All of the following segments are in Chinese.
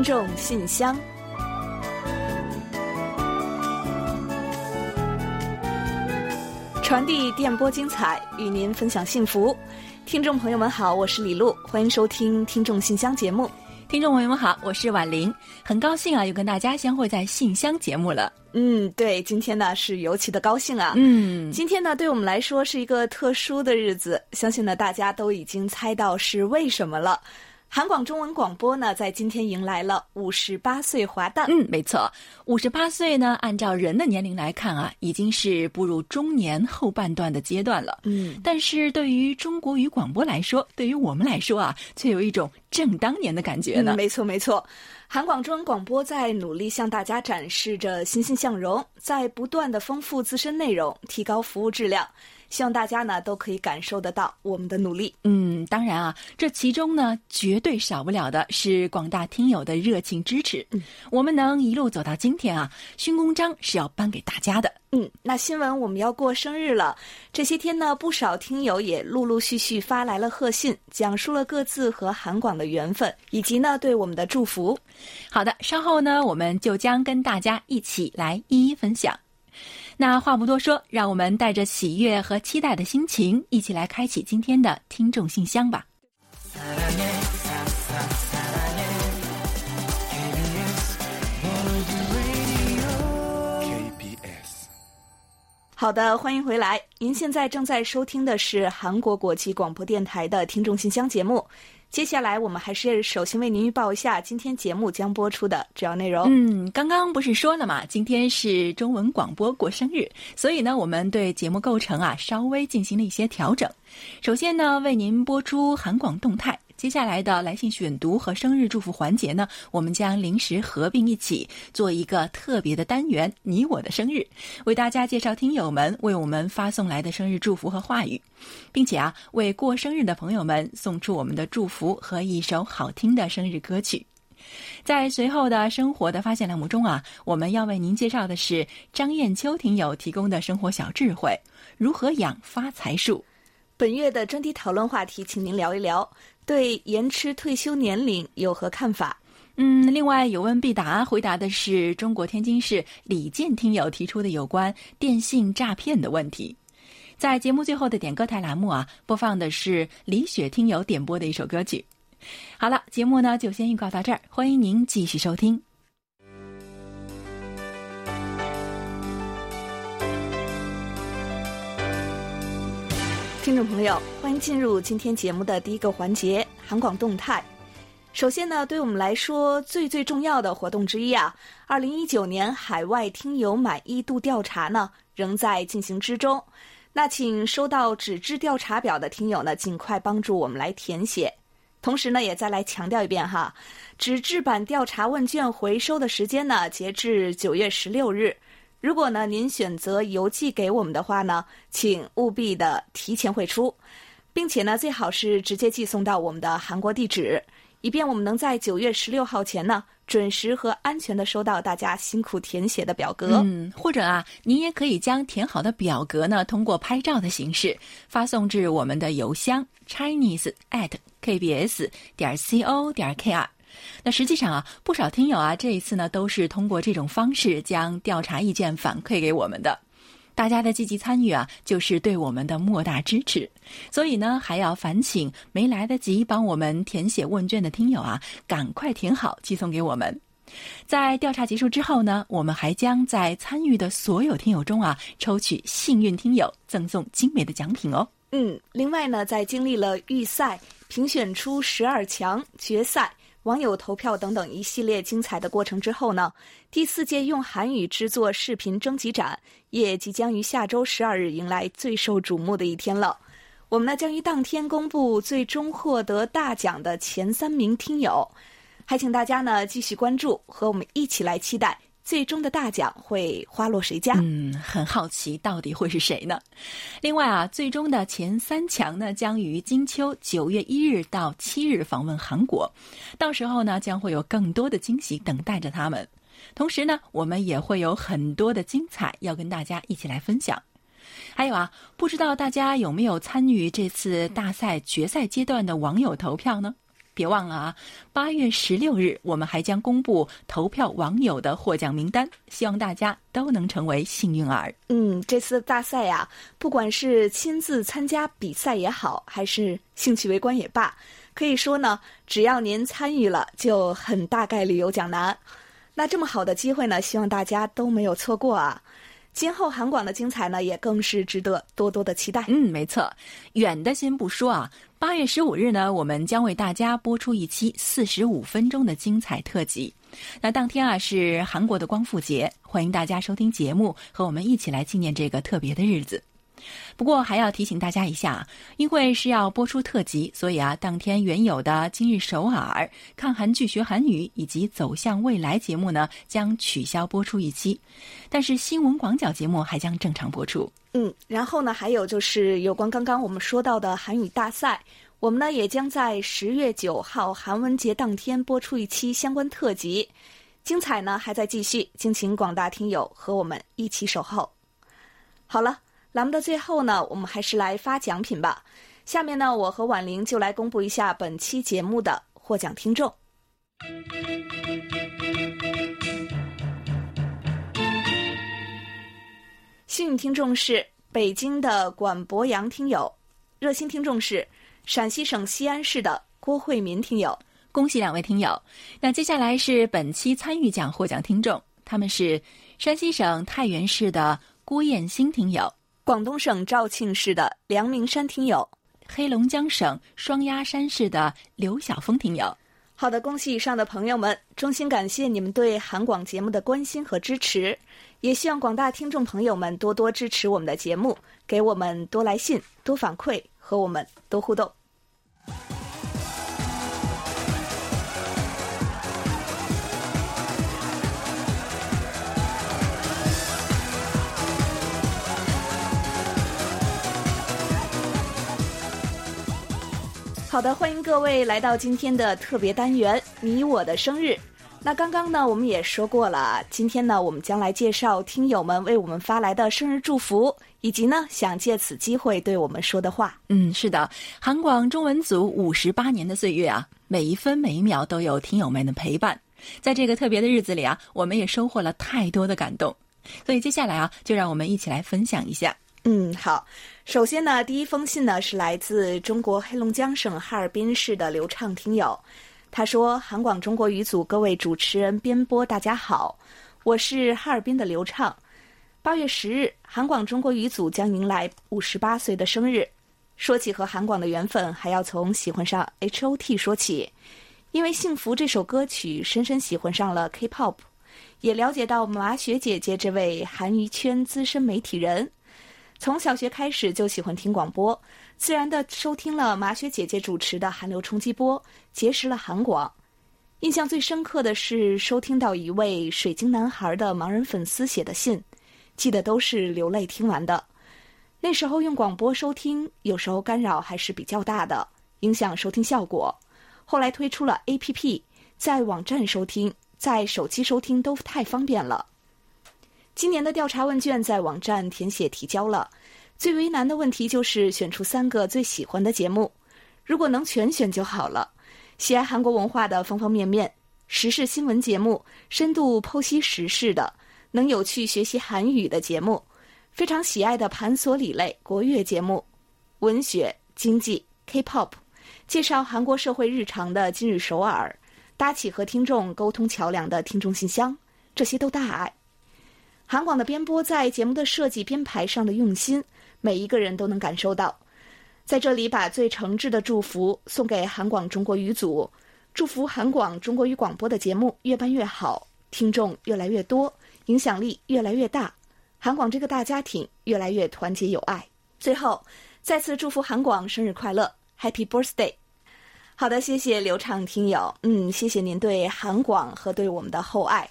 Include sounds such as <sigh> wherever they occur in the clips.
听众信箱，传递电波精彩，与您分享幸福。听众朋友们好，我是李璐，欢迎收听《听众信箱》节目。听众朋友们好，我是婉玲，很高兴啊，又跟大家相会在信箱节目了。嗯，对，今天呢是尤其的高兴啊。嗯，今天呢对我们来说是一个特殊的日子，相信呢大家都已经猜到是为什么了。韩广中文广播呢，在今天迎来了五十八岁华诞。嗯，没错，五十八岁呢，按照人的年龄来看啊，已经是步入中年后半段的阶段了。嗯，但是对于中国语广播来说，对于我们来说啊，却有一种正当年的感觉呢。嗯没错没错，韩广中文广播在努力向大家展示着欣欣向荣，在不断的丰富自身内容，提高服务质量。希望大家呢都可以感受得到我们的努力。嗯，当然啊，这其中呢，绝对少不了的是广大听友的热情支持。嗯，我们能一路走到今天啊，勋功章是要颁给大家的。嗯，那新闻我们要过生日了。这些天呢，不少听友也陆陆续续发来了贺信，讲述了各自和韩广的缘分，以及呢对我们的祝福。好的，稍后呢，我们就将跟大家一起来一一分享。那话不多说，让我们带着喜悦和期待的心情，一起来开启今天的听众信箱吧。好的，欢迎回来。您现在正在收听的是韩国国际广播电台的听众信箱节目。接下来，我们还是首先为您预报一下今天节目将播出的主要内容。嗯，刚刚不是说了嘛，今天是中文广播过生日，所以呢，我们对节目构成啊稍微进行了一些调整。首先呢，为您播出韩广动态。接下来的来信选读和生日祝福环节呢，我们将临时合并一起做一个特别的单元——你我的生日，为大家介绍听友们为我们发送来的生日祝福和话语，并且啊，为过生日的朋友们送出我们的祝福和一首好听的生日歌曲。在随后的生活的发现栏目中啊，我们要为您介绍的是张艳秋听友提供的生活小智慧：如何养发财树。本月的专题讨论话题，请您聊一聊对延迟退休年龄有何看法？嗯，另外有问必答，回答的是中国天津市李健听友提出的有关电信诈骗的问题。在节目最后的点歌台栏目啊，播放的是李雪听友点播的一首歌曲。好了，节目呢就先预告到这儿，欢迎您继续收听。听众朋友，欢迎进入今天节目的第一个环节——韩广动态。首先呢，对我们来说最最重要的活动之一啊，二零一九年海外听友满意度调查呢，仍在进行之中。那请收到纸质调查表的听友呢，尽快帮助我们来填写。同时呢，也再来强调一遍哈，纸质版调查问卷回收的时间呢，截至九月十六日。如果呢您选择邮寄给我们的话呢，请务必的提前汇出，并且呢最好是直接寄送到我们的韩国地址，以便我们能在九月十六号前呢准时和安全的收到大家辛苦填写的表格。嗯，或者啊，您也可以将填好的表格呢通过拍照的形式发送至我们的邮箱 chinese at kbs 点 co 点 kr。那实际上啊，不少听友啊，这一次呢都是通过这种方式将调查意见反馈给我们的。大家的积极参与啊，就是对我们的莫大支持。所以呢，还要烦请没来得及帮我们填写问卷的听友啊，赶快填好寄送给我们。在调查结束之后呢，我们还将在参与的所有听友中啊，抽取幸运听友，赠送精美的奖品哦。嗯，另外呢，在经历了预赛、评选出十二强、决赛。网友投票等等一系列精彩的过程之后呢，第四届用韩语制作视频征集展也即将于下周十二日迎来最受瞩目的一天了。我们呢将于当天公布最终获得大奖的前三名听友，还请大家呢继续关注，和我们一起来期待。最终的大奖会花落谁家？嗯，很好奇到底会是谁呢？另外啊，最终的前三强呢，将于金秋九月一日到七日访问韩国，到时候呢，将会有更多的惊喜等待着他们。同时呢，我们也会有很多的精彩要跟大家一起来分享。还有啊，不知道大家有没有参与这次大赛决赛阶段的网友投票呢？别忘了啊，八月十六日我们还将公布投票网友的获奖名单，希望大家都能成为幸运儿。嗯，这次大赛呀，不管是亲自参加比赛也好，还是兴趣围观也罢，可以说呢，只要您参与了，就很大概率有奖拿。那这么好的机会呢，希望大家都没有错过啊！今后韩广的精彩呢，也更是值得多多的期待。嗯，没错，远的先不说啊，八月十五日呢，我们将为大家播出一期四十五分钟的精彩特辑。那当天啊是韩国的光复节，欢迎大家收听节目，和我们一起来纪念这个特别的日子。不过还要提醒大家一下，因为是要播出特辑，所以啊，当天原有的《今日首尔》看韩剧学韩语以及《走向未来》节目呢，将取消播出一期，但是新闻广角节目还将正常播出。嗯，然后呢，还有就是有关刚刚我们说到的韩语大赛，我们呢也将在十月九号韩文节当天播出一期相关特辑，精彩呢还在继续，敬请广大听友和我们一起守候。好了。栏目的最后呢，我们还是来发奖品吧。下面呢，我和婉玲就来公布一下本期节目的获奖听众。幸运听众是北京的管博洋听友，热心听众是陕西省西安市的郭慧民听友。恭喜两位听友。那接下来是本期参与奖获奖听众，他们是山西省太原市的郭艳新听友。广东省肇庆市的梁明山听友，黑龙江省双鸭山市的刘晓峰听友。好的，恭喜以上的朋友们，衷心感谢你们对韩广节目的关心和支持，也希望广大听众朋友们多多支持我们的节目，给我们多来信、多反馈，和我们多互动。好的，欢迎各位来到今天的特别单元“你我的生日”。那刚刚呢，我们也说过了，今天呢，我们将来介绍听友们为我们发来的生日祝福，以及呢，想借此机会对我们说的话。嗯，是的，韩广中文组五十八年的岁月啊，每一分每一秒都有听友们的陪伴。在这个特别的日子里啊，我们也收获了太多的感动。所以接下来啊，就让我们一起来分享一下。嗯，好。首先呢，第一封信呢是来自中国黑龙江省哈尔滨市的刘畅听友，他说：“韩广中国语组各位主持人、编播，大家好，我是哈尔滨的刘畅。八月十日，韩广中国语组将迎来五十八岁的生日。说起和韩广的缘分，还要从喜欢上 H O T 说起，因为《幸福》这首歌曲，深深喜欢上了 K-pop，也了解到马雪姐姐这位韩娱圈资深媒体人。”从小学开始就喜欢听广播，自然的收听了马雪姐姐主持的《韩流冲击波》，结识了韩广。印象最深刻的是收听到一位水晶男孩的盲人粉丝写的信，记得都是流泪听完的。那时候用广播收听，有时候干扰还是比较大的，影响收听效果。后来推出了 APP，在网站收听，在手机收听都太方便了。今年的调查问卷在网站填写提交了，最为难的问题就是选出三个最喜欢的节目，如果能全选就好了。喜爱韩国文化的方方面面，时事新闻节目，深度剖析时事的，能有趣学习韩语的节目，非常喜爱的盘索里类国乐节目，文学、经济、K-pop，介绍韩国社会日常的今日首尔，搭起和听众沟通桥梁的听众信箱，这些都大爱。韩广的编播在节目的设计编排上的用心，每一个人都能感受到。在这里，把最诚挚的祝福送给韩广中国语组，祝福韩广中国语广播的节目越办越好，听众越来越多，影响力越来越大，韩广这个大家庭越来越团结友爱。最后，再次祝福韩广生日快乐，Happy Birthday！好的，谢谢刘畅听友，嗯，谢谢您对韩广和对我们的厚爱。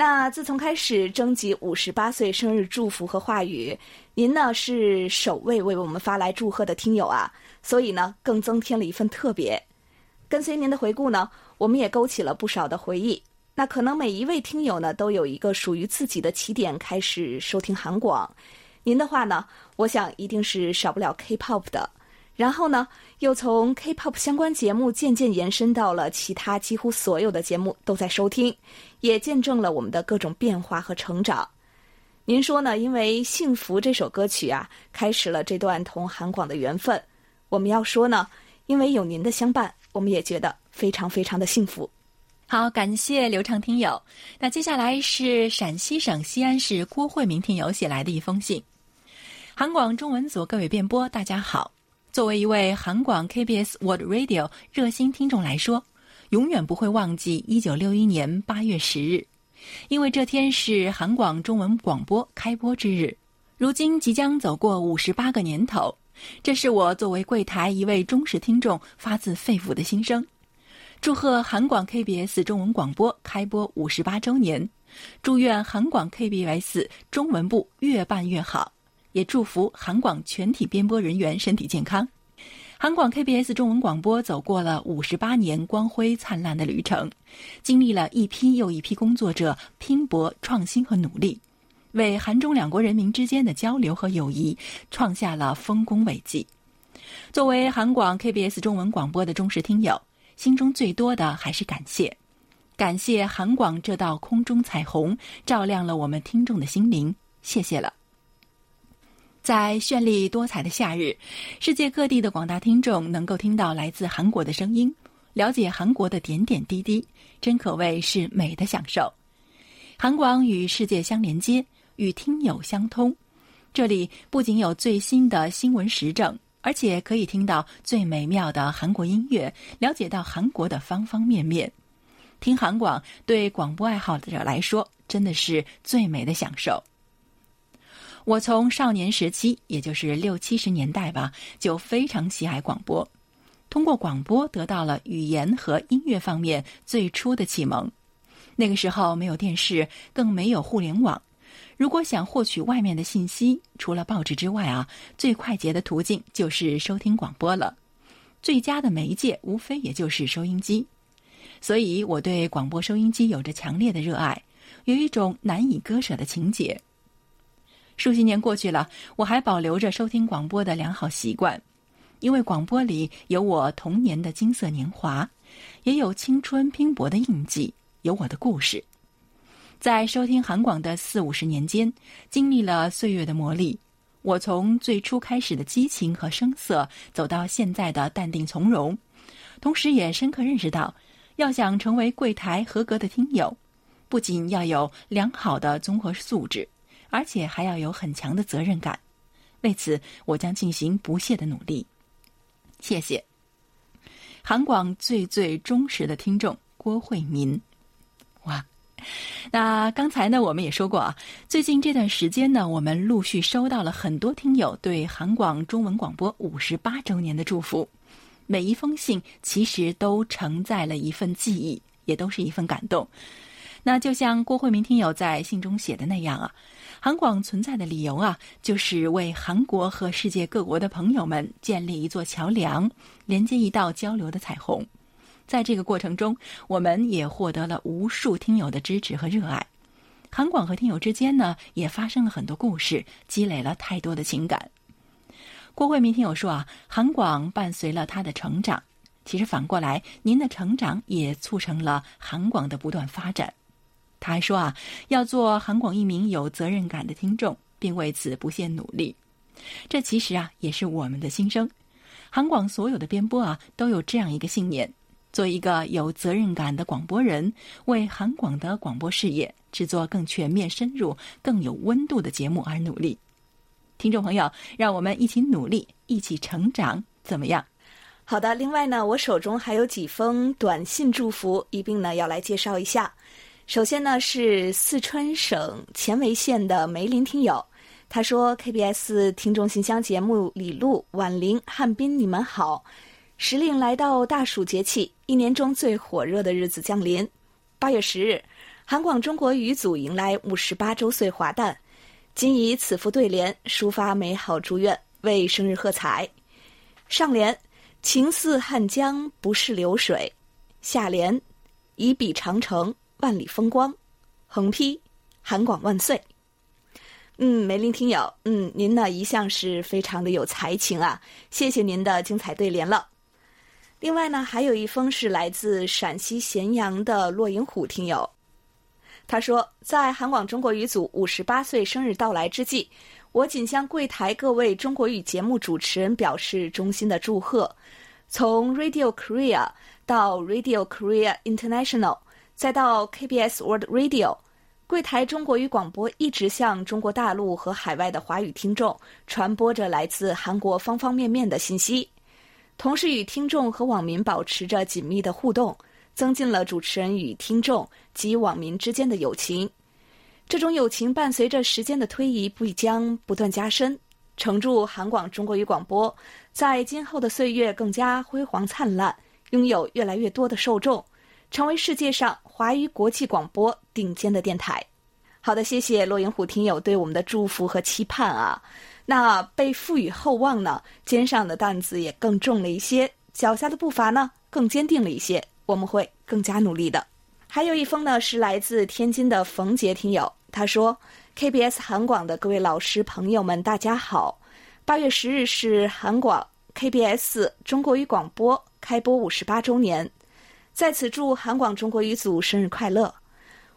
那自从开始征集五十八岁生日祝福和话语，您呢是首位为我们发来祝贺的听友啊，所以呢更增添了一份特别。跟随您的回顾呢，我们也勾起了不少的回忆。那可能每一位听友呢都有一个属于自己的起点，开始收听韩广。您的话呢，我想一定是少不了 K-pop 的。然后呢，又从 K-pop 相关节目渐渐延伸到了其他几乎所有的节目都在收听，也见证了我们的各种变化和成长。您说呢？因为《幸福》这首歌曲啊，开始了这段同韩广的缘分。我们要说呢，因为有您的相伴，我们也觉得非常非常的幸福。好，感谢刘畅听友。那接下来是陕西省西安市郭慧明听友写来的一封信。韩广中文组各位编播，大家好。作为一位韩广 KBS World Radio 热心听众来说，永远不会忘记1961年8月10日，因为这天是韩广中文广播开播之日。如今即将走过五十八个年头，这是我作为柜台一位忠实听众发自肺腑的心声。祝贺韩广 KBS 中文广播开播五十八周年，祝愿韩广 KBS 中文部越办越好。也祝福韩广全体编播人员身体健康。韩广 KBS 中文广播走过了五十八年光辉灿烂的旅程，经历了一批又一批工作者拼搏创新和努力，为韩中两国人民之间的交流和友谊创下了丰功伟绩。作为韩广 KBS 中文广播的忠实听友，心中最多的还是感谢，感谢韩广这道空中彩虹，照亮了我们听众的心灵，谢谢了。在绚丽多彩的夏日，世界各地的广大听众能够听到来自韩国的声音，了解韩国的点点滴滴，真可谓是美的享受。韩广与世界相连接，与听友相通。这里不仅有最新的新闻时政，而且可以听到最美妙的韩国音乐，了解到韩国的方方面面。听韩广对广播爱好者来说，真的是最美的享受。我从少年时期，也就是六七十年代吧，就非常喜爱广播。通过广播得到了语言和音乐方面最初的启蒙。那个时候没有电视，更没有互联网。如果想获取外面的信息，除了报纸之外啊，最快捷的途径就是收听广播了。最佳的媒介无非也就是收音机。所以我对广播收音机有着强烈的热爱，有一种难以割舍的情结。数十年过去了，我还保留着收听广播的良好习惯，因为广播里有我童年的金色年华，也有青春拼搏的印记，有我的故事。在收听韩广的四五十年间，经历了岁月的磨砺，我从最初开始的激情和声色，走到现在的淡定从容，同时也深刻认识到，要想成为柜台合格的听友，不仅要有良好的综合素质。而且还要有很强的责任感，为此我将进行不懈的努力。谢谢，韩广最最忠实的听众郭慧民。哇，那刚才呢，我们也说过啊，最近这段时间呢，我们陆续收到了很多听友对韩广中文广播五十八周年的祝福，每一封信其实都承载了一份记忆，也都是一份感动。那就像郭慧民听友在信中写的那样啊。韩广存在的理由啊，就是为韩国和世界各国的朋友们建立一座桥梁，连接一道交流的彩虹。在这个过程中，我们也获得了无数听友的支持和热爱。韩广和听友之间呢，也发生了很多故事，积累了太多的情感。郭慧民听友说啊，韩广伴随了他的成长，其实反过来，您的成长也促成了韩广的不断发展。他还说啊，要做韩广一名有责任感的听众，并为此不懈努力。这其实啊，也是我们的心声。韩广所有的编播啊，都有这样一个信念：做一个有责任感的广播人，为韩广的广播事业制作更全面、深入、更有温度的节目而努力。听众朋友，让我们一起努力，一起成长，怎么样？好的。另外呢，我手中还有几封短信祝福，一并呢要来介绍一下。首先呢，是四川省犍为县的梅林听友，他说：“KBS 听众信箱节目，李璐、婉玲、汉斌，你们好！时令来到大暑节气，一年中最火热的日子降临。八月十日，韩广中国语组迎来五十八周岁华诞，今以此幅对联抒发美好祝愿，为生日喝彩。上联：情似汉江，不是流水；下联：以笔长城。”万里风光，横批“韩广万岁”。嗯，梅林听友，嗯，您呢一向是非常的有才情啊，谢谢您的精彩对联了。另外呢，还有一封是来自陕西咸阳的骆银虎听友，他说，在韩广中国语组五十八岁生日到来之际，我谨向柜台各位中国语节目主持人表示衷心的祝贺。从 Radio Korea 到 Radio Korea International，再到 KBS World Radio。柜台中国语广播一直向中国大陆和海外的华语听众传播着来自韩国方方面面的信息，同时与听众和网民保持着紧密的互动，增进了主持人与听众及网民之间的友情。这种友情伴随着时间的推移，必将不断加深，承祝韩广中国语广播在今后的岁月更加辉煌灿烂，拥有越来越多的受众。成为世界上华语国际广播顶尖的电台。好的，谢谢洛银虎听友对我们的祝福和期盼啊。那被赋予厚望呢，肩上的担子也更重了一些，脚下的步伐呢更坚定了一些。我们会更加努力的。还有一封呢，是来自天津的冯杰听友，他说：“KBS 韩广的各位老师朋友们，大家好。八月十日是韩广 KBS 中国语广播开播五十八周年。”在此祝韩广中国语组生日快乐！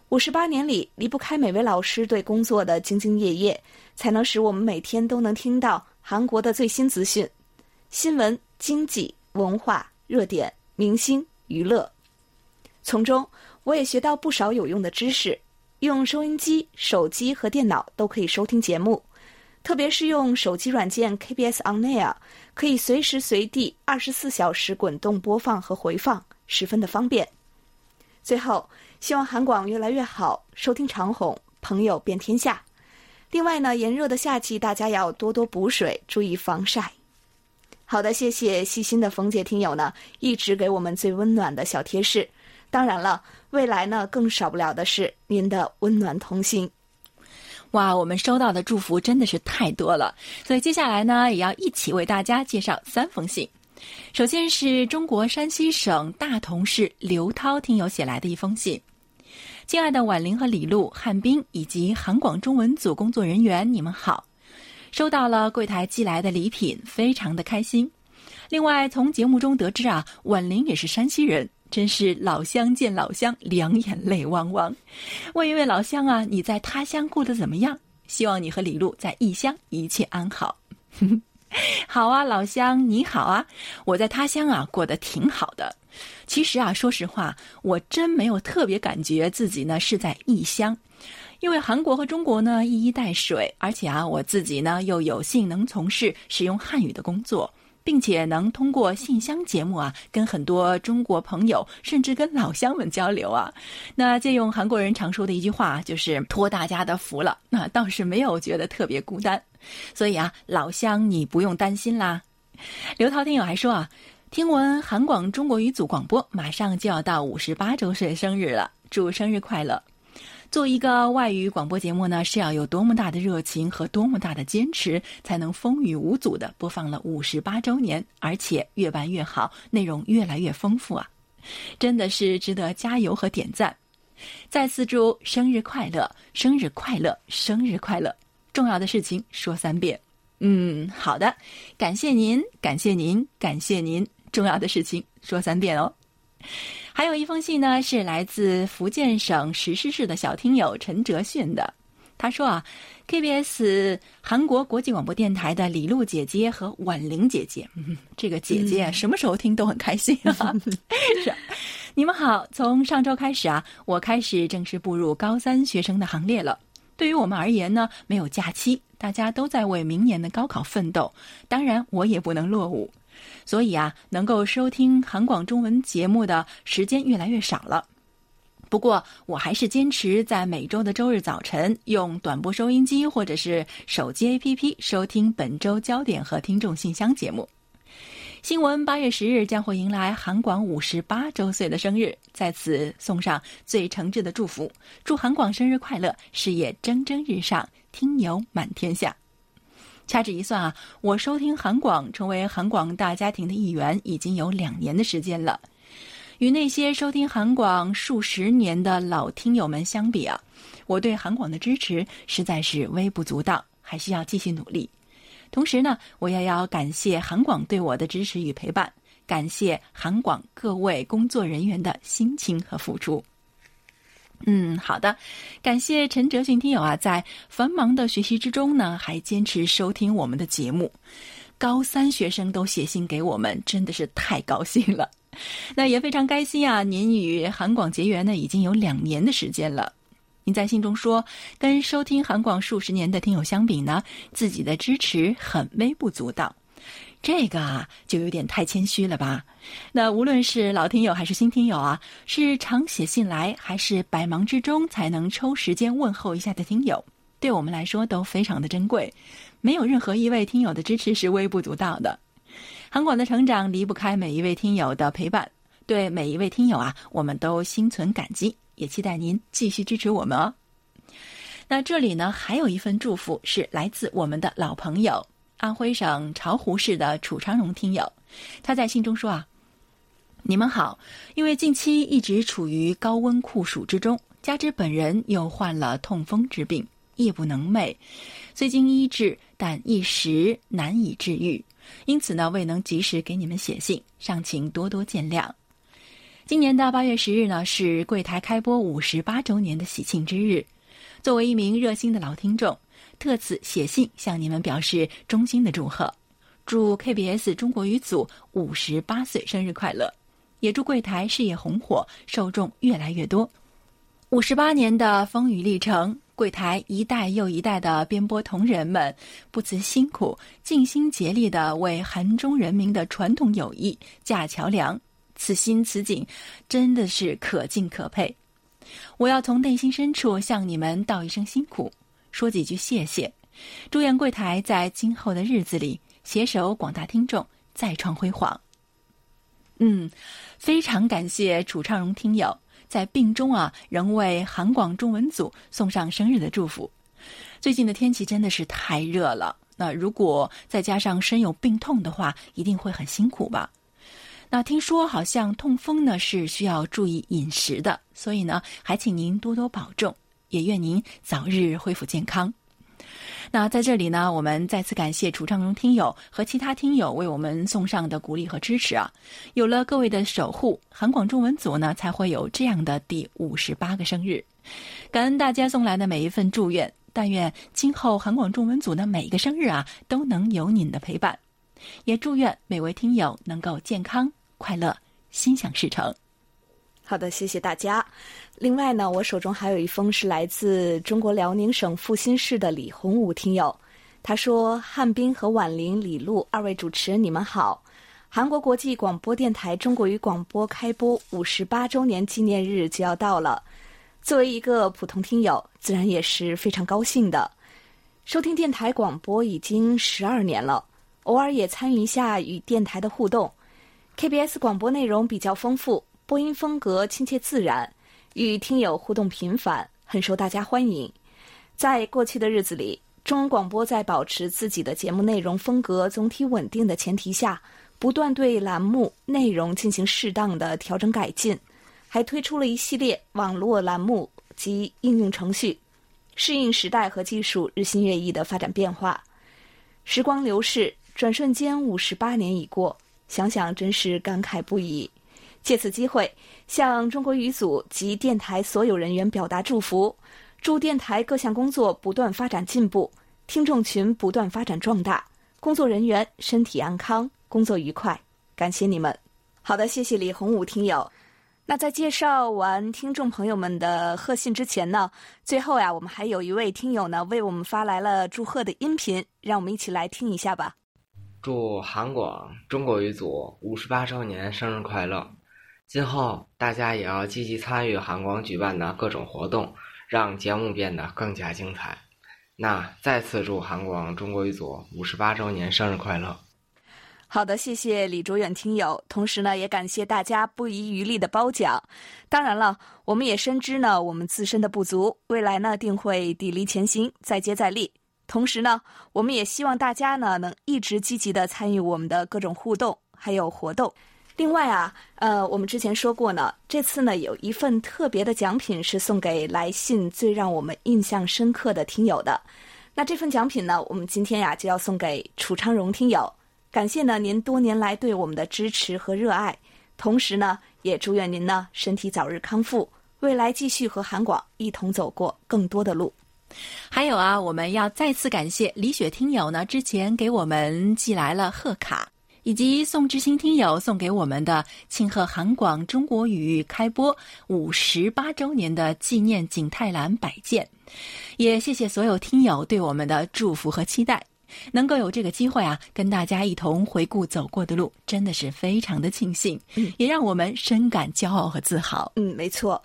五十八年里，离不开每位老师对工作的兢兢业业，才能使我们每天都能听到韩国的最新资讯、新闻、经济、文化、热点、明星、娱乐。从中，我也学到不少有用的知识。用收音机、手机和电脑都可以收听节目，特别是用手机软件 KBS On Air，可以随时随地、二十四小时滚动播放和回放。十分的方便。最后，希望韩广越来越好，收听长虹，朋友遍天下。另外呢，炎热的夏季，大家要多多补水，注意防晒。好的，谢谢细心的冯姐听友呢，一直给我们最温暖的小贴士。当然了，未来呢，更少不了的是您的温暖同行。哇，我们收到的祝福真的是太多了，所以接下来呢，也要一起为大家介绍三封信。首先是中国山西省大同市刘涛听友写来的一封信，亲爱的婉玲和李璐、汉斌以及韩广中文组工作人员，你们好！收到了柜台寄来的礼品，非常的开心。另外，从节目中得知啊，婉玲也是山西人，真是老乡见老乡，两眼泪汪汪。问一问老乡啊，你在他乡过得怎么样？希望你和李璐在异乡一切安好。<laughs> 好啊，老乡，你好啊！我在他乡啊，过得挺好的。其实啊，说实话，我真没有特别感觉自己呢是在异乡，因为韩国和中国呢一衣带水，而且啊，我自己呢又有幸能从事使用汉语的工作。并且能通过信箱节目啊，跟很多中国朋友，甚至跟老乡们交流啊。那借用韩国人常说的一句话，就是托大家的福了。那倒是没有觉得特别孤单，所以啊，老乡你不用担心啦。刘涛听友还说啊，听闻韩广中国语组广播马上就要到五十八周岁生日了，祝生日快乐。做一个外语广播节目呢，是要有多么大的热情和多么大的坚持，才能风雨无阻的播放了五十八周年，而且越办越好，内容越来越丰富啊！真的是值得加油和点赞。再次祝生日快乐，生日快乐，生日快乐！重要的事情说三遍。嗯，好的，感谢您，感谢您，感谢您。重要的事情说三遍哦。还有一封信呢，是来自福建省石狮市的小听友陈哲迅的。他说啊，KBS 韩国国际广播电台的李璐姐姐和婉玲姐姐，这个姐姐什么时候听都很开心啊。<laughs> 是，你们好。从上周开始啊，我开始正式步入高三学生的行列了。对于我们而言呢，没有假期，大家都在为明年的高考奋斗。当然，我也不能落伍。所以啊，能够收听韩广中文节目的时间越来越少了。不过，我还是坚持在每周的周日早晨用短波收音机或者是手机 APP 收听本周焦点和听众信箱节目。新闻八月十日将会迎来韩广五十八周岁的生日，在此送上最诚挚的祝福，祝韩广生日快乐，事业蒸蒸日上，听友满天下。掐指一算啊，我收听韩广，成为韩广大家庭的一员，已经有两年的时间了。与那些收听韩广数十年的老听友们相比啊，我对韩广的支持实在是微不足道，还需要继续努力。同时呢，我也要感谢韩广对我的支持与陪伴，感谢韩广各位工作人员的辛勤和付出。嗯，好的，感谢陈哲迅听友啊，在繁忙的学习之中呢，还坚持收听我们的节目。高三学生都写信给我们，真的是太高兴了。<laughs> 那也非常开心啊，您与韩广结缘呢，已经有两年的时间了。您在信中说，跟收听韩广数十年的听友相比呢，自己的支持很微不足道。这个啊，就有点太谦虚了吧？那无论是老听友还是新听友啊，是常写信来，还是百忙之中才能抽时间问候一下的听友，对我们来说都非常的珍贵。没有任何一位听友的支持是微不足道的。韩广的成长离不开每一位听友的陪伴，对每一位听友啊，我们都心存感激，也期待您继续支持我们哦。那这里呢，还有一份祝福是来自我们的老朋友。安徽省巢湖市的楚昌荣听友，他在信中说啊：“你们好，因为近期一直处于高温酷暑之中，加之本人又患了痛风之病，夜不能寐，虽经医治，但一时难以治愈，因此呢，未能及时给你们写信，尚请多多见谅。今年的八月十日呢，是柜台开播五十八周年的喜庆之日，作为一名热心的老听众。”特此写信向你们表示衷心的祝贺，祝 KBS 中国语组五十八岁生日快乐，也祝柜台事业红火，受众越来越多。五十八年的风雨历程，柜台一代又一代的编播同仁们不辞辛苦、尽心竭力的为韩中人民的传统友谊架桥梁，此心此景，真的是可敬可佩。我要从内心深处向你们道一声辛苦。说几句谢谢，祝愿柜台在今后的日子里携手广大听众再创辉煌。嗯，非常感谢楚畅荣听友在病中啊，仍为韩广中文组送上生日的祝福。最近的天气真的是太热了，那如果再加上身有病痛的话，一定会很辛苦吧？那听说好像痛风呢是需要注意饮食的，所以呢，还请您多多保重。也愿您早日恢复健康。那在这里呢，我们再次感谢楚昌荣听友和其他听友为我们送上的鼓励和支持啊！有了各位的守护，韩广中文组呢才会有这样的第五十八个生日。感恩大家送来的每一份祝愿，但愿今后韩广中文组的每一个生日啊都能有您的陪伴。也祝愿每位听友能够健康快乐，心想事成。好的，谢谢大家。另外呢，我手中还有一封是来自中国辽宁省阜新市的李洪武听友，他说：“汉斌和婉玲、李璐二位主持人，你们好！韩国国际广播电台中国语广播开播五十八周年纪念日就要到了，作为一个普通听友，自然也是非常高兴的。收听电台广播已经十二年了，偶尔也参与一下与电台的互动。KBS 广播内容比较丰富。”播音风格亲切自然，与听友互动频繁，很受大家欢迎。在过去的日子里，中文广播在保持自己的节目内容风格总体稳定的前提下，不断对栏目内容进行适当的调整改进，还推出了一系列网络栏目及应用程序，适应时代和技术日新月异的发展变化。时光流逝，转瞬间五十八年已过，想想真是感慨不已。借此机会，向中国语组及电台所有人员表达祝福，祝电台各项工作不断发展进步，听众群不断发展壮大，工作人员身体安康，工作愉快。感谢你们。好的，谢谢李洪武听友。那在介绍完听众朋友们的贺信之前呢，最后呀，我们还有一位听友呢为我们发来了祝贺的音频，让我们一起来听一下吧。祝韩广中国语组五十八周年生日快乐！今后大家也要积极参与韩广举办的各种活动，让节目变得更加精彩。那再次祝韩广中国语组五十八周年生日快乐！好的，谢谢李卓远听友，同时呢，也感谢大家不遗余力的褒奖。当然了，我们也深知呢我们自身的不足，未来呢定会砥砺前行，再接再厉。同时呢，我们也希望大家呢能一直积极的参与我们的各种互动还有活动。另外啊，呃，我们之前说过呢，这次呢有一份特别的奖品是送给来信最让我们印象深刻的听友的。那这份奖品呢，我们今天呀就要送给楚昌荣听友。感谢呢您多年来对我们的支持和热爱，同时呢也祝愿您呢身体早日康复，未来继续和韩广一同走过更多的路。还有啊，我们要再次感谢李雪听友呢，之前给我们寄来了贺卡。以及宋志新听友送给我们的庆贺韩广中国语开播五十八周年的纪念景泰蓝摆件，也谢谢所有听友对我们的祝福和期待。能够有这个机会啊，跟大家一同回顾走过的路，真的是非常的庆幸，也让我们深感骄傲和自豪。嗯，没错。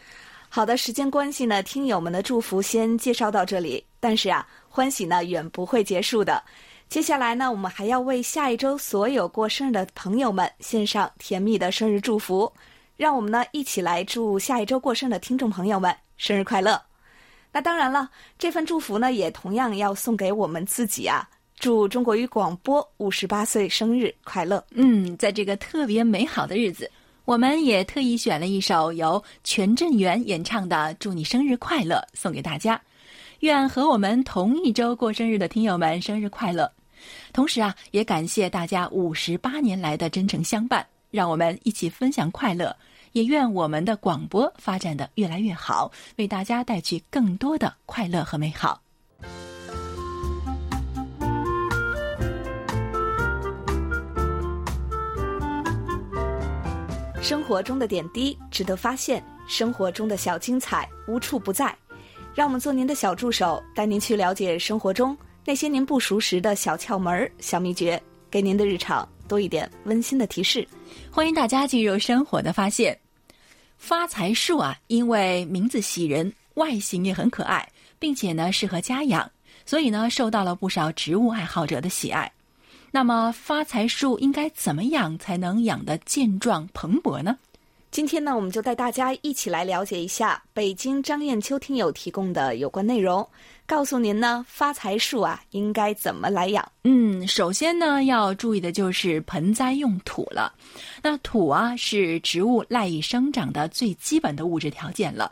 好的，时间关系呢，听友们的祝福先介绍到这里，但是啊，欢喜呢远不会结束的。接下来呢，我们还要为下一周所有过生日的朋友们献上甜蜜的生日祝福。让我们呢一起来祝下一周过生日的听众朋友们生日快乐。那当然了，这份祝福呢也同样要送给我们自己啊！祝中国语广播五十八岁生日快乐！嗯，在这个特别美好的日子，我们也特意选了一首由全振元演唱的《祝你生日快乐》送给大家。愿和我们同一周过生日的听友们生日快乐！同时啊，也感谢大家五十八年来的真诚相伴，让我们一起分享快乐。也愿我们的广播发展的越来越好，为大家带去更多的快乐和美好。生活中的点滴值得发现，生活中的小精彩无处不在。让我们做您的小助手，带您去了解生活中那些您不熟识的小窍门、小秘诀，给您的日常多一点温馨的提示。欢迎大家进入生活的发现。发财树啊，因为名字喜人，外形也很可爱，并且呢适合家养，所以呢受到了不少植物爱好者的喜爱。那么发财树应该怎么养才能养得健壮蓬勃呢？今天呢，我们就带大家一起来了解一下北京张艳秋听友提供的有关内容，告诉您呢，发财树啊应该怎么来养。嗯，首先呢，要注意的就是盆栽用土了。那土啊，是植物赖以生长的最基本的物质条件了。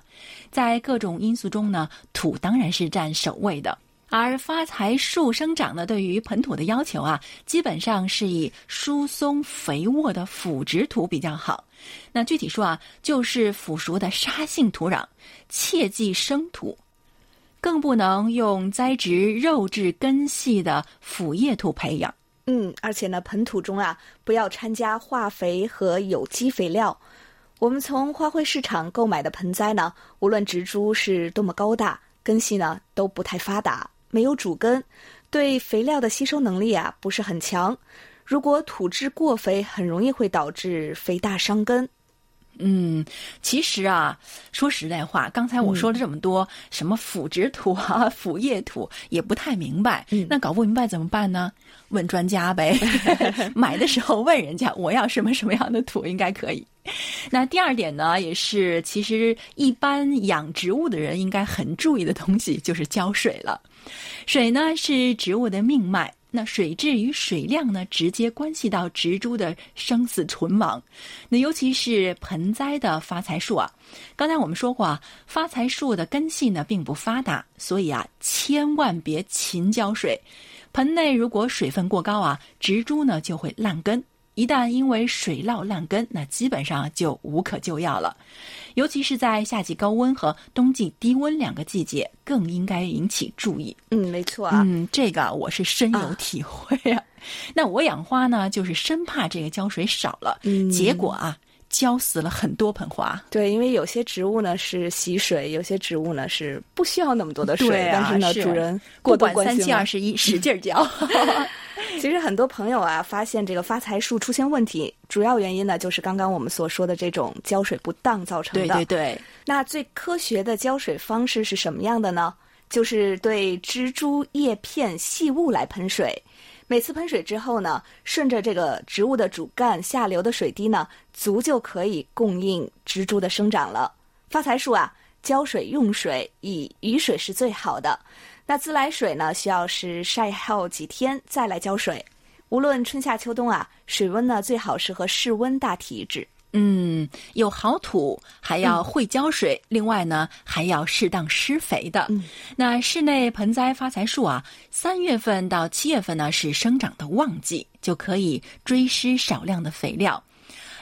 在各种因素中呢，土当然是占首位的。而发财树生长呢，对于盆土的要求啊，基本上是以疏松肥沃的腐殖土比较好。那具体说啊，就是腐熟的沙性土壤，切忌生土，更不能用栽植肉质根系的腐叶土培养。嗯，而且呢，盆土中啊，不要掺加化肥和有机肥料。我们从花卉市场购买的盆栽呢，无论植株是多么高大，根系呢都不太发达。没有主根，对肥料的吸收能力啊不是很强。如果土质过肥，很容易会导致肥大伤根。嗯，其实啊，说实在话，刚才我说了这么多，什么腐殖土啊、<laughs> 腐叶土，也不太明白。那搞不明白怎么办呢？问专家呗。<laughs> 买的时候问人家，我要什么什么样的土，应该可以。那第二点呢，也是其实一般养植物的人应该很注意的东西，就是浇水了。水呢是植物的命脉，那水质与水量呢直接关系到植株的生死存亡。那尤其是盆栽的发财树啊，刚才我们说过啊，发财树的根系呢并不发达，所以啊千万别勤浇水。盆内如果水分过高啊，植株呢就会烂根。一旦因为水涝烂根，那基本上就无可救药了。尤其是在夏季高温和冬季低温两个季节，更应该引起注意。嗯，没错啊。嗯，这个我是深有体会啊。<laughs> 那我养花呢，就是生怕这个浇水少了，结果啊，浇死了很多盆花。对，因为有些植物呢是喜水，有些植物呢是不需要那么多的水，但是呢，主人过管三七二十一，使劲浇。<laughs> 其实很多朋友啊，发现这个发财树出现问题，主要原因呢，就是刚刚我们所说的这种浇水不当造成的。对对对。那最科学的浇水方式是什么样的呢？就是对枝株叶片细物来喷水。每次喷水之后呢，顺着这个植物的主干下流的水滴呢，足就可以供应植株的生长了。发财树啊，浇水用水以雨水是最好的。那自来水呢，需要是晒后几天再来浇水。无论春夏秋冬啊，水温呢最好是和室温大体一致。嗯，有好土，还要会浇水，另外呢还要适当施肥的。嗯那室内盆栽发财树啊，三月份到七月份呢是生长的旺季，就可以追施少量的肥料。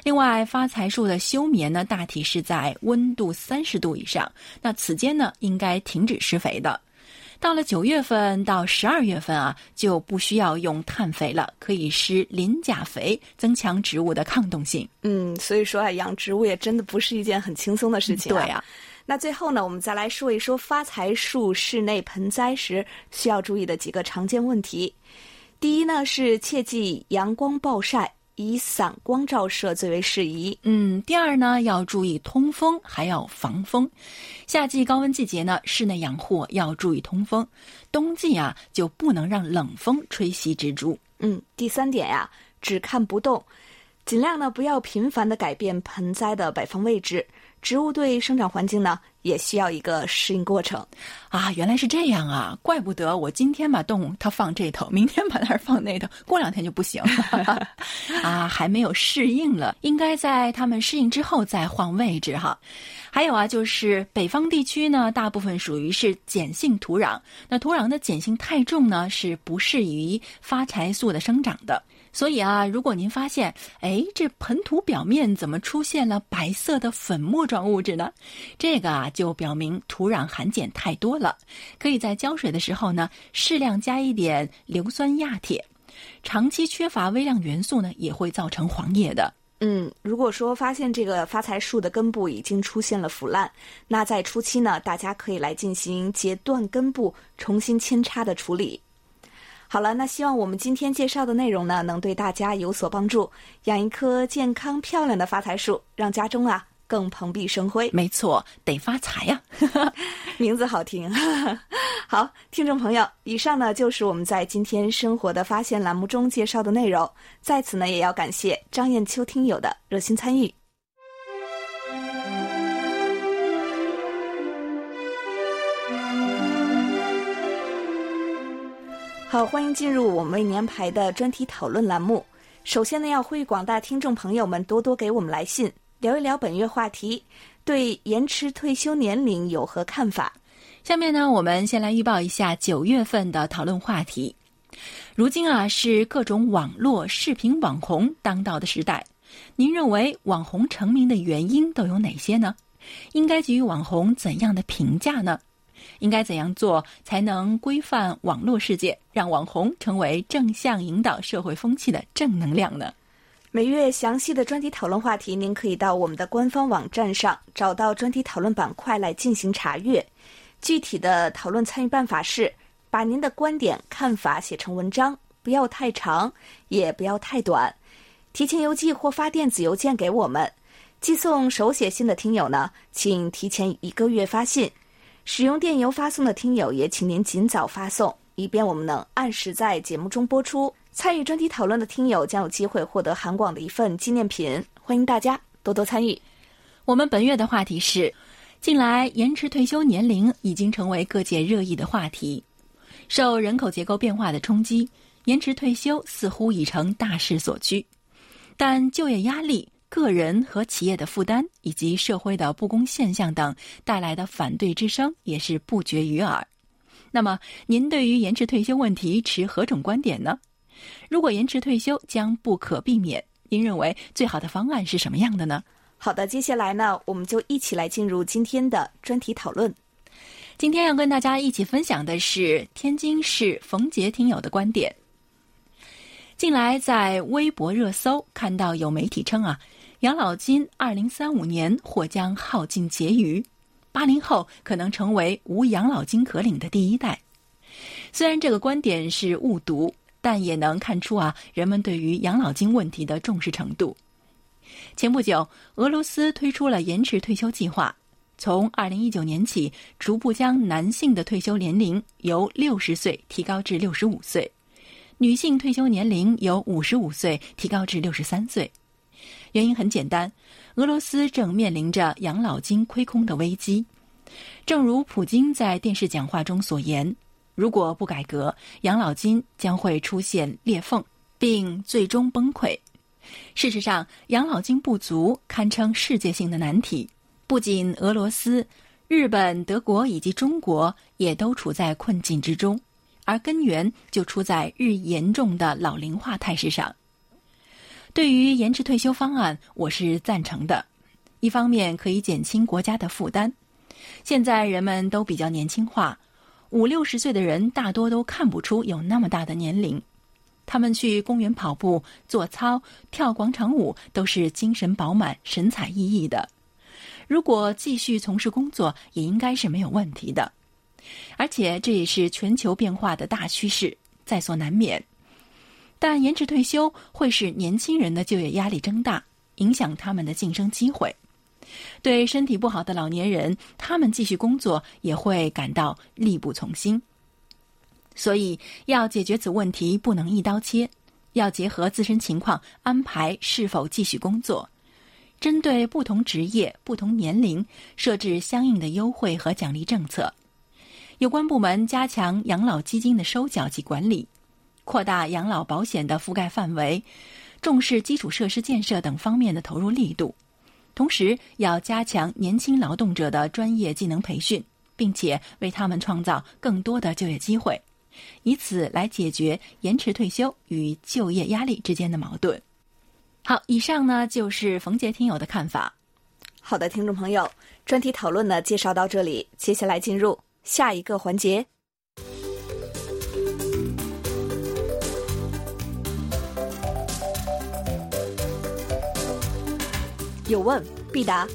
另外，发财树的休眠呢，大体是在温度三十度以上，那此间呢应该停止施肥的。到了九月份到十二月份啊，就不需要用碳肥了，可以施磷钾肥，增强植物的抗冻性。嗯，所以说啊，养植物也真的不是一件很轻松的事情、对啊，那最后呢，我们再来说一说发财树室内盆栽时需要注意的几个常见问题。第一呢是切忌阳光暴晒，以散光照射最为适宜。嗯，第二呢，要注意通风，还要防风。夏季高温季节呢，室内养护要注意通风；冬季啊，就不能让冷风吹袭植株。嗯，第三点呀，只看不动，尽量呢不要频繁的改变盆栽的摆放位置。植物对生长环境呢也需要一个适应过程。啊，原来是这样啊！怪不得我今天把动物它放这头，明天把那儿放那头，过两天就不行了 <laughs> 啊，还没有适应了，应该在它们适应之后再换位置哈。还有啊，就是北方地区呢，大部分属于是碱性土壤，那土壤的碱性太重呢，是不适宜发财树的生长的。所以啊，如果您发现，哎，这盆土表面怎么出现了白色的粉末状物质呢？这个啊，就表明土壤含碱太多了。可以在浇水的时候呢，适量加一点硫酸亚铁。长期缺乏微量元素呢，也会造成黄叶的。嗯，如果说发现这个发财树的根部已经出现了腐烂，那在初期呢，大家可以来进行截断根部、重新扦插的处理。好了，那希望我们今天介绍的内容呢，能对大家有所帮助，养一棵健康漂亮的发财树，让家中啊更蓬荜生辉。没错，得发财呀、<laughs> 名字好听。好，听众朋友，以上呢就是我们在今天生活的发现栏目中介绍的内容。在此呢，也要感谢张艳秋听友的热心参与。好，欢迎进入我们为您安排的专题讨论栏目。首先呢，要呼吁广大听众朋友们多多给我们来信，聊一聊本月话题，对延迟退休年龄有何看法？下面呢，我们先来预报一下九月份的讨论话题。如今啊，是各种网络视频网红当道的时代。您认为网红成名的原因都有哪些呢？应该给予网红怎样的评价呢？应该怎样做才能规范网络世界，让网红成为正向引导社会风气的正能量呢？每月详细的专题讨论话题，您可以到我们的官方网站上找到专题讨论板块来进行查阅。具体的讨论参与办法是：把您的观点、看法写成文章，不要太长，也不要太短。提前邮寄或发电子邮件给我们。寄送手写信的听友呢，请提前一个月发信；使用电邮发送的听友，也请您尽早发送，以便我们能按时在节目中播出。参与专题讨论的听友将有机会获得韩广的一份纪念品，欢迎大家多多参与。我们本月的话题是：近来延迟退休年龄已经成为各界热议的话题。受人口结构变化的冲击，延迟退休似乎已成大势所趋。但就业压力、个人和企业的负担以及社会的不公现象等带来的反对之声也是不绝于耳。那么，您对于延迟退休问题持何种观点呢？如果延迟退休将不可避免，您认为最好的方案是什么样的呢？好的，接下来呢，我们就一起来进入今天的专题讨论。今天要跟大家一起分享的是天津市冯杰听友的观点。近来在微博热搜看到有媒体称啊，养老金二零三五年或将耗尽结余，八零后可能成为无养老金可领的第一代。虽然这个观点是误读，但也能看出啊人们对于养老金问题的重视程度。前不久，俄罗斯推出了延迟退休计划。从二零一九年起，逐步将男性的退休年龄由六十岁提高至六十五岁，女性退休年龄由五十五岁提高至六十三岁。原因很简单，俄罗斯正面临着养老金亏空的危机。正如普京在电视讲话中所言，如果不改革，养老金将会出现裂缝，并最终崩溃。事实上，养老金不足堪称世界性的难题，不仅俄罗斯、日本、德国以及中国也都处在困境之中，而根源就出在日益严重的老龄化态势上。对于延迟退休方案，我是赞成的。一方面可以减轻国家的负担，现在人们都比较年轻化，五六十岁的人大多都看不出有那么大的年龄。他们去公园跑步、做操、跳广场舞，都是精神饱满、神采奕奕的。如果继续从事工作，也应该是没有问题的。而且这也是全球变化的大趋势，在所难免。但延迟退休会使年轻人的就业压力增大，影响他们的晋升机会。对身体不好的老年人，他们继续工作也会感到力不从心。所以，要解决此问题，不能一刀切，要结合自身情况安排是否继续工作，针对不同职业、不同年龄设置相应的优惠和奖励政策。有关部门加强养老基金的收缴及管理。扩大养老保险的覆盖范围，重视基础设施建设等方面的投入力度，同时要加强年轻劳动者的专业技能培训，并且为他们创造更多的就业机会，以此来解决延迟退休与就业压力之间的矛盾。好，以上呢就是冯杰听友的看法。好的，听众朋友，专题讨论呢介绍到这里，接下来进入下一个环节。有问必答。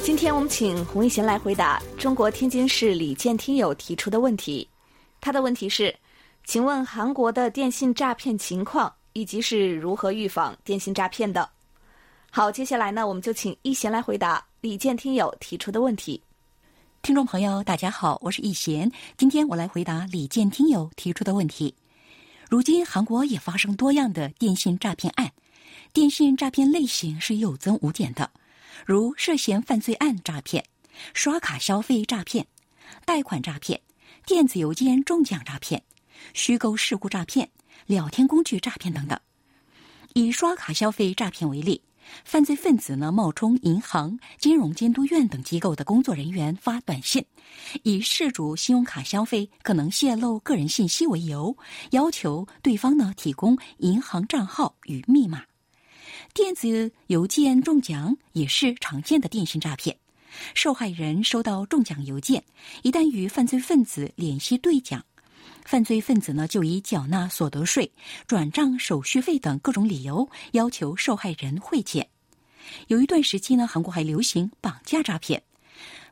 今天我们请洪一贤来回答中国天津市李健听友提出的问题。他的问题是：请问韩国的电信诈骗情况以及是如何预防电信诈骗的？好，接下来呢，我们就请一贤来回答李健听友提出的问题。听众朋友，大家好，我是易贤，今天我来回答李健听友提出的问题。如今韩国也发生多样的电信诈骗案。电信诈骗类型是有增无减的，如涉嫌犯罪案诈骗、刷卡消费诈骗、贷款诈骗、电子邮件中奖诈骗、虚构事故诈骗、聊天工具诈骗等等。以刷卡消费诈骗为例，犯罪分子呢冒充银行、金融监督院等机构的工作人员发短信，以事主信用卡消费可能泄露个人信息为由，要求对方呢提供银行账号与密码。电子邮件中奖也是常见的电信诈骗，受害人收到中奖邮件，一旦与犯罪分子联系兑奖，犯罪分子呢就以缴纳所得税、转账手续费等各种理由要求受害人汇钱。有一段时期呢，韩国还流行绑架诈骗，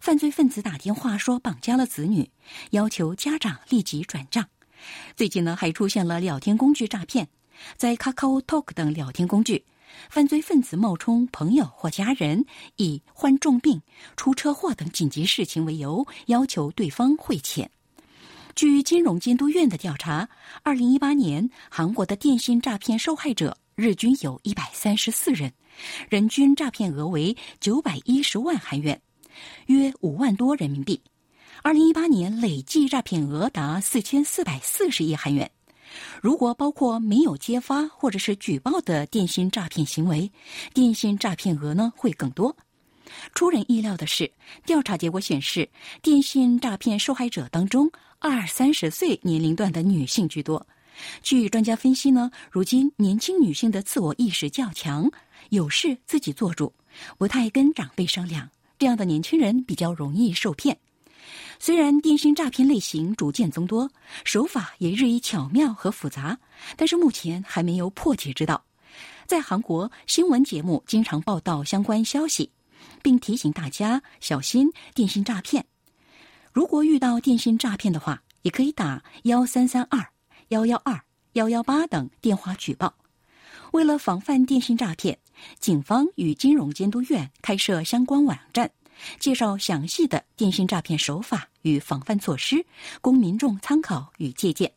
犯罪分子打电话说绑架了子女，要求家长立即转账。最近呢，还出现了聊天工具诈骗，在 Kakao Talk 等聊天工具。犯罪分子冒充朋友或家人，以患重病、出车祸等紧急事情为由，要求对方汇钱。据金融监督院的调查，二零一八年韩国的电信诈骗受害者日均有一百三十四人，人均诈骗额为九百一十万韩元，约五万多人民币。二零一八年累计诈骗额达四千四百四十亿韩元。如果包括没有揭发或者是举报的电信诈骗行为，电信诈骗额呢会更多。出人意料的是，调查结果显示，电信诈骗受害者当中，二三十岁年龄段的女性居多。据专家分析呢，如今年轻女性的自我意识较强，有事自己做主，不太跟长辈商量，这样的年轻人比较容易受骗。虽然电信诈骗类型逐渐增多，手法也日益巧妙和复杂，但是目前还没有破解之道。在韩国，新闻节目经常报道相关消息，并提醒大家小心电信诈骗。如果遇到电信诈骗的话，也可以打幺三三二、幺幺二、幺幺八等电话举报。为了防范电信诈骗，警方与金融监督院开设相关网站。介绍详细的电信诈骗手法与防范措施，供民众参考与借鉴。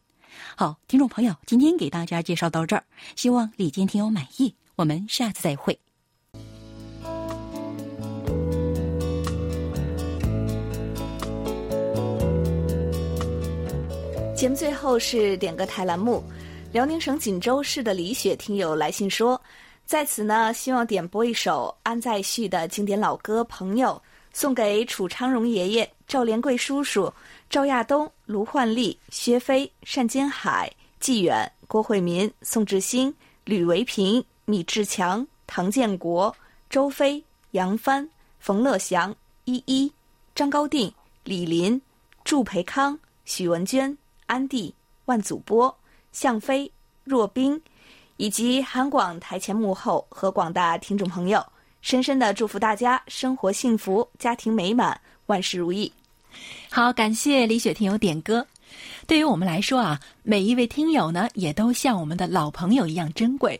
好，听众朋友，今天给大家介绍到这儿，希望李健听友满意。我们下次再会。节目最后是点歌台栏目，辽宁省锦州市的李雪听友来信说，在此呢，希望点播一首安在旭的经典老歌《朋友》，送给楚昌荣爷爷、赵连贵叔叔、赵亚东、卢焕丽、薛飞、单坚海、纪远、郭慧民、宋志新、吕维平、米志强、唐建国、周飞、杨帆、冯乐祥、依依、张高定、李林、祝培康、许文娟。安迪、万祖波、向飞、若冰，以及韩广台前幕后和广大听众朋友，深深的祝福大家生活幸福，家庭美满，万事如意。好，感谢李雪婷有点歌。对于我们来说啊，每一位听友呢，也都像我们的老朋友一样珍贵。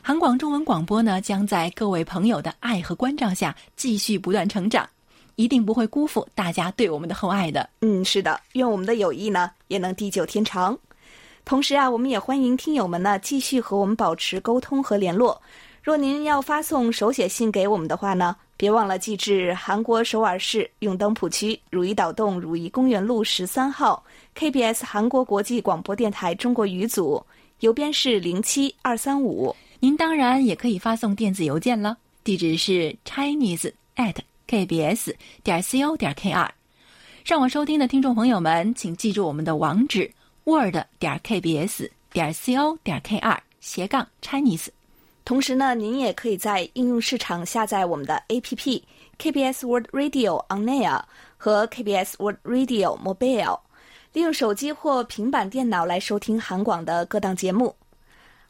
韩广中文广播呢，将在各位朋友的爱和关照下，继续不断成长。一定不会辜负大家对我们的厚爱的。嗯，是的，愿我们的友谊呢也能地久天长。同时啊，我们也欢迎听友们呢继续和我们保持沟通和联络。若您要发送手写信给我们的话呢，别忘了寄至韩国首尔市永登浦区汝矣岛洞汝矣公园路十三号 KBS 韩国国际广播电台中国语组，邮编是零七二三五。您当然也可以发送电子邮件了，地址是 Chinese at。kbs 点 co 点 kr，上网收听的听众朋友们，请记住我们的网址：word 点 kbs 点 co 点 kr 斜杠 Chinese。同时呢，您也可以在应用市场下载我们的 APP KBS World Radio On Air 和 KBS World Radio Mobile，利用手机或平板电脑来收听韩广的各档节目。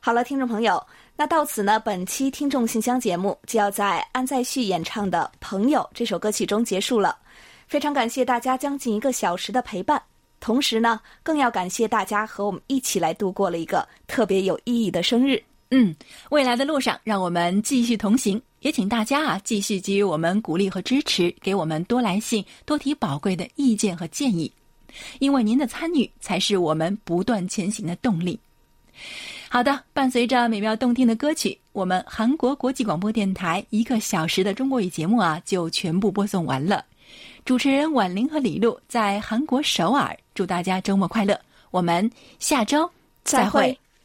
好了，听众朋友。那到此呢，本期听众信箱节目就要在安在旭演唱的《朋友》这首歌曲中结束了。非常感谢大家将近一个小时的陪伴，同时呢，更要感谢大家和我们一起来度过了一个特别有意义的生日。嗯，未来的路上，让我们继续同行，也请大家啊继续给予我们鼓励和支持，给我们多来信，多提宝贵的意见和建议，因为您的参与才是我们不断前行的动力。好的，伴随着美妙动听的歌曲，我们韩国国际广播电台一个小时的中国语节目啊，就全部播送完了。主持人婉玲和李璐在韩国首尔，祝大家周末快乐。我们下周再会。